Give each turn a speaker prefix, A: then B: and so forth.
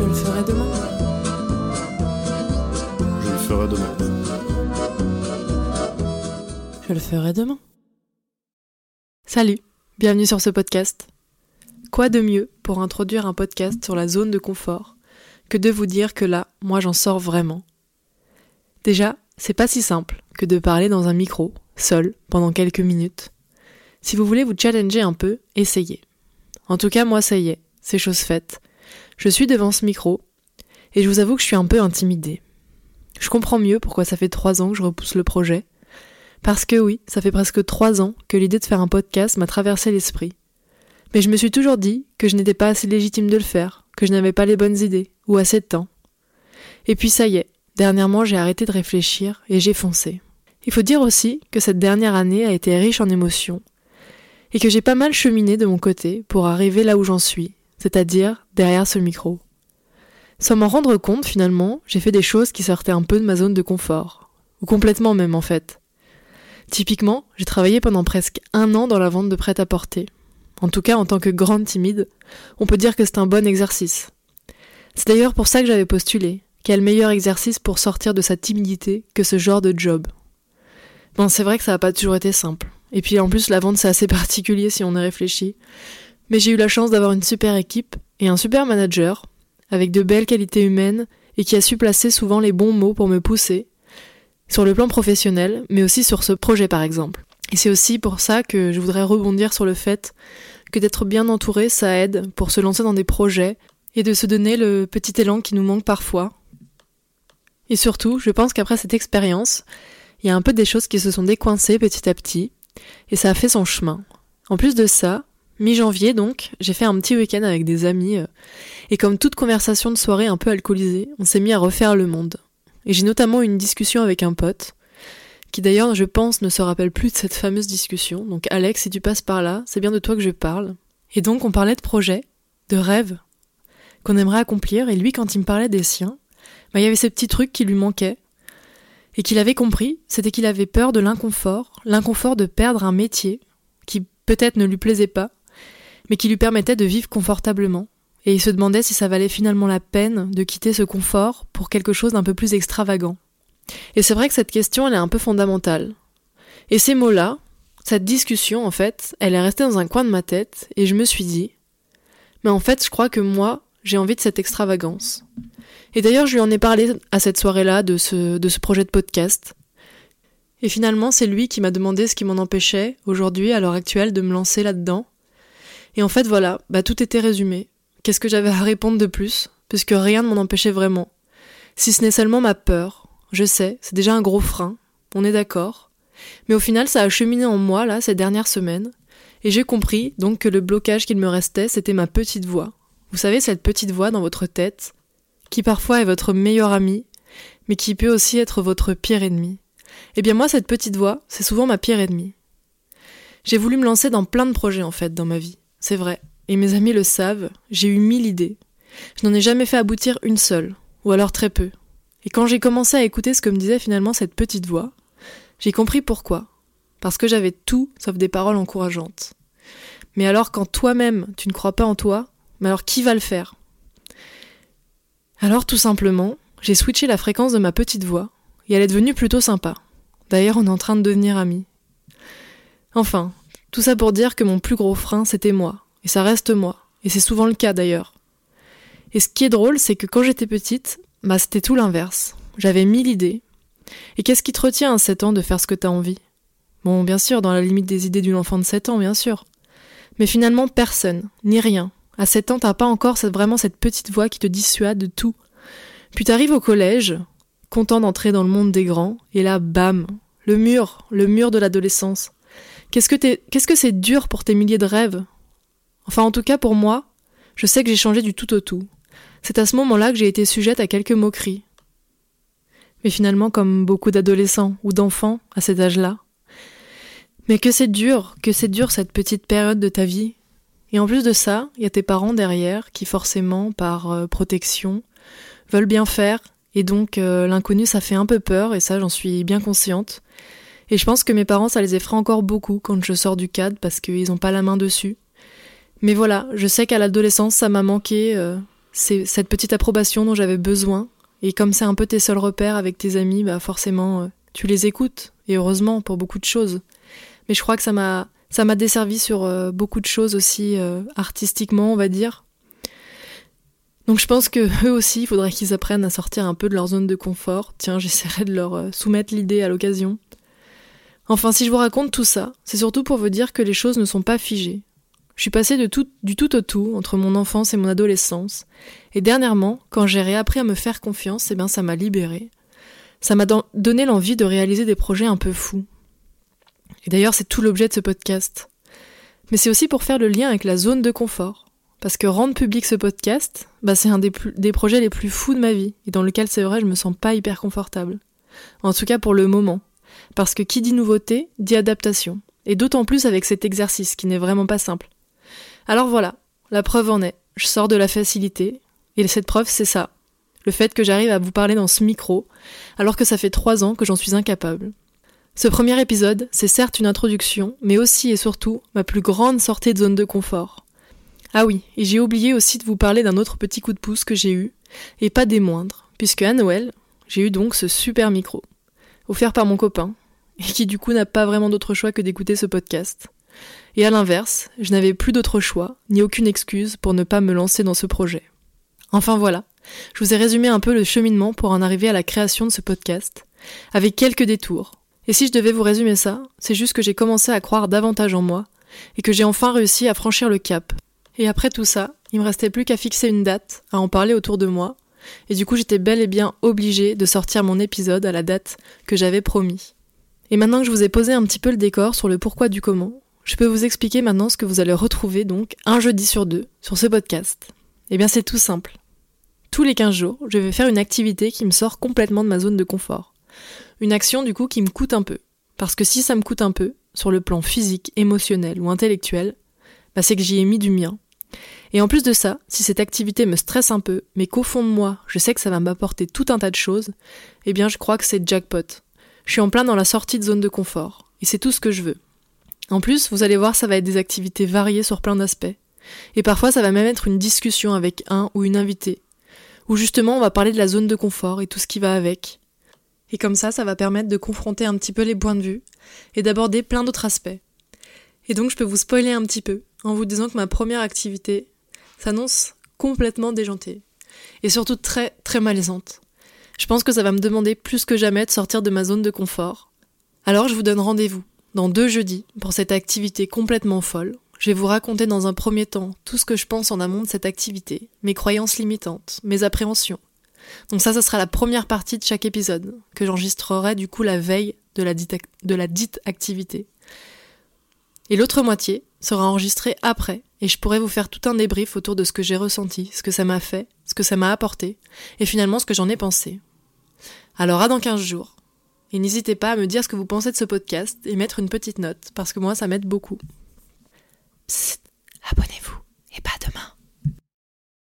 A: Je le ferai demain.
B: Je le ferai demain.
A: Je le ferai demain. Salut, bienvenue sur ce podcast. Quoi de mieux pour introduire un podcast sur la zone de confort que de vous dire que là, moi j'en sors vraiment? Déjà, c'est pas si simple que de parler dans un micro, seul, pendant quelques minutes. Si vous voulez vous challenger un peu, essayez. En tout cas, moi ça y est, c'est chose faite. Je suis devant ce micro, et je vous avoue que je suis un peu intimidée. Je comprends mieux pourquoi ça fait trois ans que je repousse le projet. Parce que oui, ça fait presque trois ans que l'idée de faire un podcast m'a traversé l'esprit. Mais je me suis toujours dit que je n'étais pas assez légitime de le faire, que je n'avais pas les bonnes idées, ou assez de temps. Et puis ça y est, dernièrement j'ai arrêté de réfléchir et j'ai foncé. Il faut dire aussi que cette dernière année a été riche en émotions, et que j'ai pas mal cheminé de mon côté pour arriver là où j'en suis, c'est-à-dire derrière ce micro. Sans m'en rendre compte, finalement, j'ai fait des choses qui sortaient un peu de ma zone de confort, ou complètement même en fait. Typiquement, j'ai travaillé pendant presque un an dans la vente de prêt-à-porter. En tout cas, en tant que grande timide, on peut dire que c'est un bon exercice. C'est d'ailleurs pour ça que j'avais postulé. Quel meilleur exercice pour sortir de sa timidité que ce genre de job? Bon, c'est vrai que ça n'a pas toujours été simple. Et puis en plus, la vente, c'est assez particulier si on y réfléchit. Mais j'ai eu la chance d'avoir une super équipe et un super manager, avec de belles qualités humaines et qui a su placer souvent les bons mots pour me pousser, sur le plan professionnel, mais aussi sur ce projet par exemple. Et c'est aussi pour ça que je voudrais rebondir sur le fait que d'être bien entouré, ça aide pour se lancer dans des projets et de se donner le petit élan qui nous manque parfois. Et surtout, je pense qu'après cette expérience, il y a un peu des choses qui se sont décoincées petit à petit, et ça a fait son chemin. En plus de ça, mi-janvier donc, j'ai fait un petit week-end avec des amis, euh, et comme toute conversation de soirée un peu alcoolisée, on s'est mis à refaire le monde. Et j'ai notamment eu une discussion avec un pote, qui d'ailleurs, je pense, ne se rappelle plus de cette fameuse discussion. Donc Alex, si tu passes par là, c'est bien de toi que je parle. Et donc on parlait de projets, de rêves, qu'on aimerait accomplir, et lui, quand il me parlait des siens, bah, il y avait ces petits trucs qui lui manquaient, et qu'il avait compris, c'était qu'il avait peur de l'inconfort, l'inconfort de perdre un métier qui peut-être ne lui plaisait pas, mais qui lui permettait de vivre confortablement. Et il se demandait si ça valait finalement la peine de quitter ce confort pour quelque chose d'un peu plus extravagant. Et c'est vrai que cette question, elle est un peu fondamentale. Et ces mots-là, cette discussion, en fait, elle est restée dans un coin de ma tête, et je me suis dit, mais en fait, je crois que moi, j'ai envie de cette extravagance. Et d'ailleurs, je lui en ai parlé à cette soirée-là de ce, de ce projet de podcast. Et finalement, c'est lui qui m'a demandé ce qui m'en empêchait, aujourd'hui, à l'heure actuelle, de me lancer là-dedans. Et en fait, voilà, bah, tout était résumé. Qu'est-ce que j'avais à répondre de plus? Puisque rien ne m'en empêchait vraiment. Si ce n'est seulement ma peur. Je sais, c'est déjà un gros frein. On est d'accord. Mais au final, ça a cheminé en moi, là, ces dernières semaines. Et j'ai compris, donc, que le blocage qu'il me restait, c'était ma petite voix. Vous savez, cette petite voix dans votre tête, qui parfois est votre meilleur ami, mais qui peut aussi être votre pire ennemi. Eh bien moi, cette petite voix, c'est souvent ma pire ennemie. J'ai voulu me lancer dans plein de projets en fait dans ma vie, c'est vrai, et mes amis le savent, j'ai eu mille idées. Je n'en ai jamais fait aboutir une seule, ou alors très peu. Et quand j'ai commencé à écouter ce que me disait finalement cette petite voix, j'ai compris pourquoi. Parce que j'avais tout sauf des paroles encourageantes. Mais alors quand toi-même tu ne crois pas en toi, mais alors qui va le faire? Alors tout simplement, j'ai switché la fréquence de ma petite voix, et elle est devenue plutôt sympa. D'ailleurs, on est en train de devenir amis. Enfin, tout ça pour dire que mon plus gros frein, c'était moi, et ça reste moi, et c'est souvent le cas d'ailleurs. Et ce qui est drôle, c'est que quand j'étais petite, bah c'était tout l'inverse. J'avais mille idées. Et qu'est-ce qui te retient à 7 ans de faire ce que t'as envie? Bon, bien sûr, dans la limite des idées d'une enfant de 7 ans, bien sûr. Mais finalement, personne, ni rien, à 7 ans, t'as pas encore vraiment cette petite voix qui te dissuade de tout. Puis t'arrives au collège, content d'entrer dans le monde des grands, et là, bam, le mur, le mur de l'adolescence. Qu'est-ce que c'est dur pour tes milliers de rêves? Enfin, en tout cas, pour moi, je sais que j'ai changé du tout au tout. C'est à ce moment-là que j'ai été sujette à quelques moqueries. Mais finalement, comme beaucoup d'adolescents ou d'enfants à cet âge-là. Mais que c'est dur, que c'est dur cette petite période de ta vie, et en plus de ça, il y a tes parents derrière qui forcément, par euh, protection, veulent bien faire, et donc euh, l'inconnu ça fait un peu peur, et ça j'en suis bien consciente. Et je pense que mes parents ça les effraie encore beaucoup quand je sors du cadre parce qu'ils n'ont pas la main dessus. Mais voilà, je sais qu'à l'adolescence ça m'a manqué, euh, cette petite approbation dont j'avais besoin. Et comme c'est un peu tes seuls repères avec tes amis, bah forcément, euh, tu les écoutes. Et heureusement pour beaucoup de choses. Mais je crois que ça m'a ça m'a desservi sur euh, beaucoup de choses aussi artistiquement, on va dire. Donc je pense que eux aussi, il faudrait qu'ils apprennent à sortir un peu de leur zone de confort. Tiens, j'essaierai de leur soumettre l'idée à l'occasion. Enfin, si je vous raconte tout ça, c'est surtout pour vous dire que les choses ne sont pas figées. Je suis passée du tout au tout entre mon enfance et mon adolescence, et dernièrement, quand j'ai réappris à me faire confiance, eh bien ça m'a libérée. Ça m'a donné l'envie de réaliser des projets un peu fous. Et d'ailleurs, c'est tout l'objet de ce podcast. Mais c'est aussi pour faire le lien avec la zone de confort. Parce que rendre public ce podcast, bah c'est un des, des projets les plus fous de ma vie, et dans lequel c'est vrai, je me sens pas hyper confortable. En tout cas pour le moment. Parce que qui dit nouveauté, dit adaptation. Et d'autant plus avec cet exercice qui n'est vraiment pas simple. Alors voilà, la preuve en est. Je sors de la facilité, et cette preuve, c'est ça. Le fait que j'arrive à vous parler dans ce micro, alors que ça fait trois ans que j'en suis incapable. Ce premier épisode, c'est certes une introduction, mais aussi et surtout ma plus grande sortie de zone de confort. Ah oui, et j'ai oublié aussi de vous parler d'un autre petit coup de pouce que j'ai eu, et pas des moindres, puisque à Noël, j'ai eu donc ce super micro, offert par mon copain, et qui du coup n'a pas vraiment d'autre choix que d'écouter ce podcast. Et à l'inverse, je n'avais plus d'autre choix, ni aucune excuse pour ne pas me lancer dans ce projet. Enfin voilà, je vous ai résumé un peu le cheminement pour en arriver à la création de ce podcast, avec quelques détours. Et si je devais vous résumer ça, c'est juste que j'ai commencé à croire davantage en moi, et que j'ai enfin réussi à franchir le cap. Et après tout ça, il me restait plus qu'à fixer une date, à en parler autour de moi, et du coup j'étais bel et bien obligée de sortir mon épisode à la date que j'avais promis. Et maintenant que je vous ai posé un petit peu le décor sur le pourquoi du comment, je peux vous expliquer maintenant ce que vous allez retrouver donc un jeudi sur deux sur ce podcast. Eh bien c'est tout simple. Tous les 15 jours, je vais faire une activité qui me sort complètement de ma zone de confort. Une action du coup qui me coûte un peu. Parce que si ça me coûte un peu, sur le plan physique, émotionnel ou intellectuel, bah c'est que j'y ai mis du mien. Et en plus de ça, si cette activité me stresse un peu, mais qu'au fond de moi, je sais que ça va m'apporter tout un tas de choses, eh bien je crois que c'est jackpot. Je suis en plein dans la sortie de zone de confort. Et c'est tout ce que je veux. En plus, vous allez voir, ça va être des activités variées sur plein d'aspects. Et parfois, ça va même être une discussion avec un ou une invitée, où justement on va parler de la zone de confort et tout ce qui va avec. Et comme ça, ça va permettre de confronter un petit peu les points de vue et d'aborder plein d'autres aspects. Et donc je peux vous spoiler un petit peu en vous disant que ma première activité s'annonce complètement déjantée et surtout très très malaisante. Je pense que ça va me demander plus que jamais de sortir de ma zone de confort. Alors je vous donne rendez-vous dans deux jeudis pour cette activité complètement folle. Je vais vous raconter dans un premier temps tout ce que je pense en amont de cette activité, mes croyances limitantes, mes appréhensions. Donc ça, ça sera la première partie de chaque épisode, que j'enregistrerai du coup la veille de la de la dite activité. Et l'autre moitié sera enregistrée après, et je pourrai vous faire tout un débrief autour de ce que j'ai ressenti, ce que ça m'a fait, ce que ça m'a apporté, et finalement ce que j'en ai pensé. Alors à dans 15 jours. Et n'hésitez pas à me dire ce que vous pensez de ce podcast et mettre une petite note, parce que moi ça m'aide beaucoup. Psst, abonnez-vous.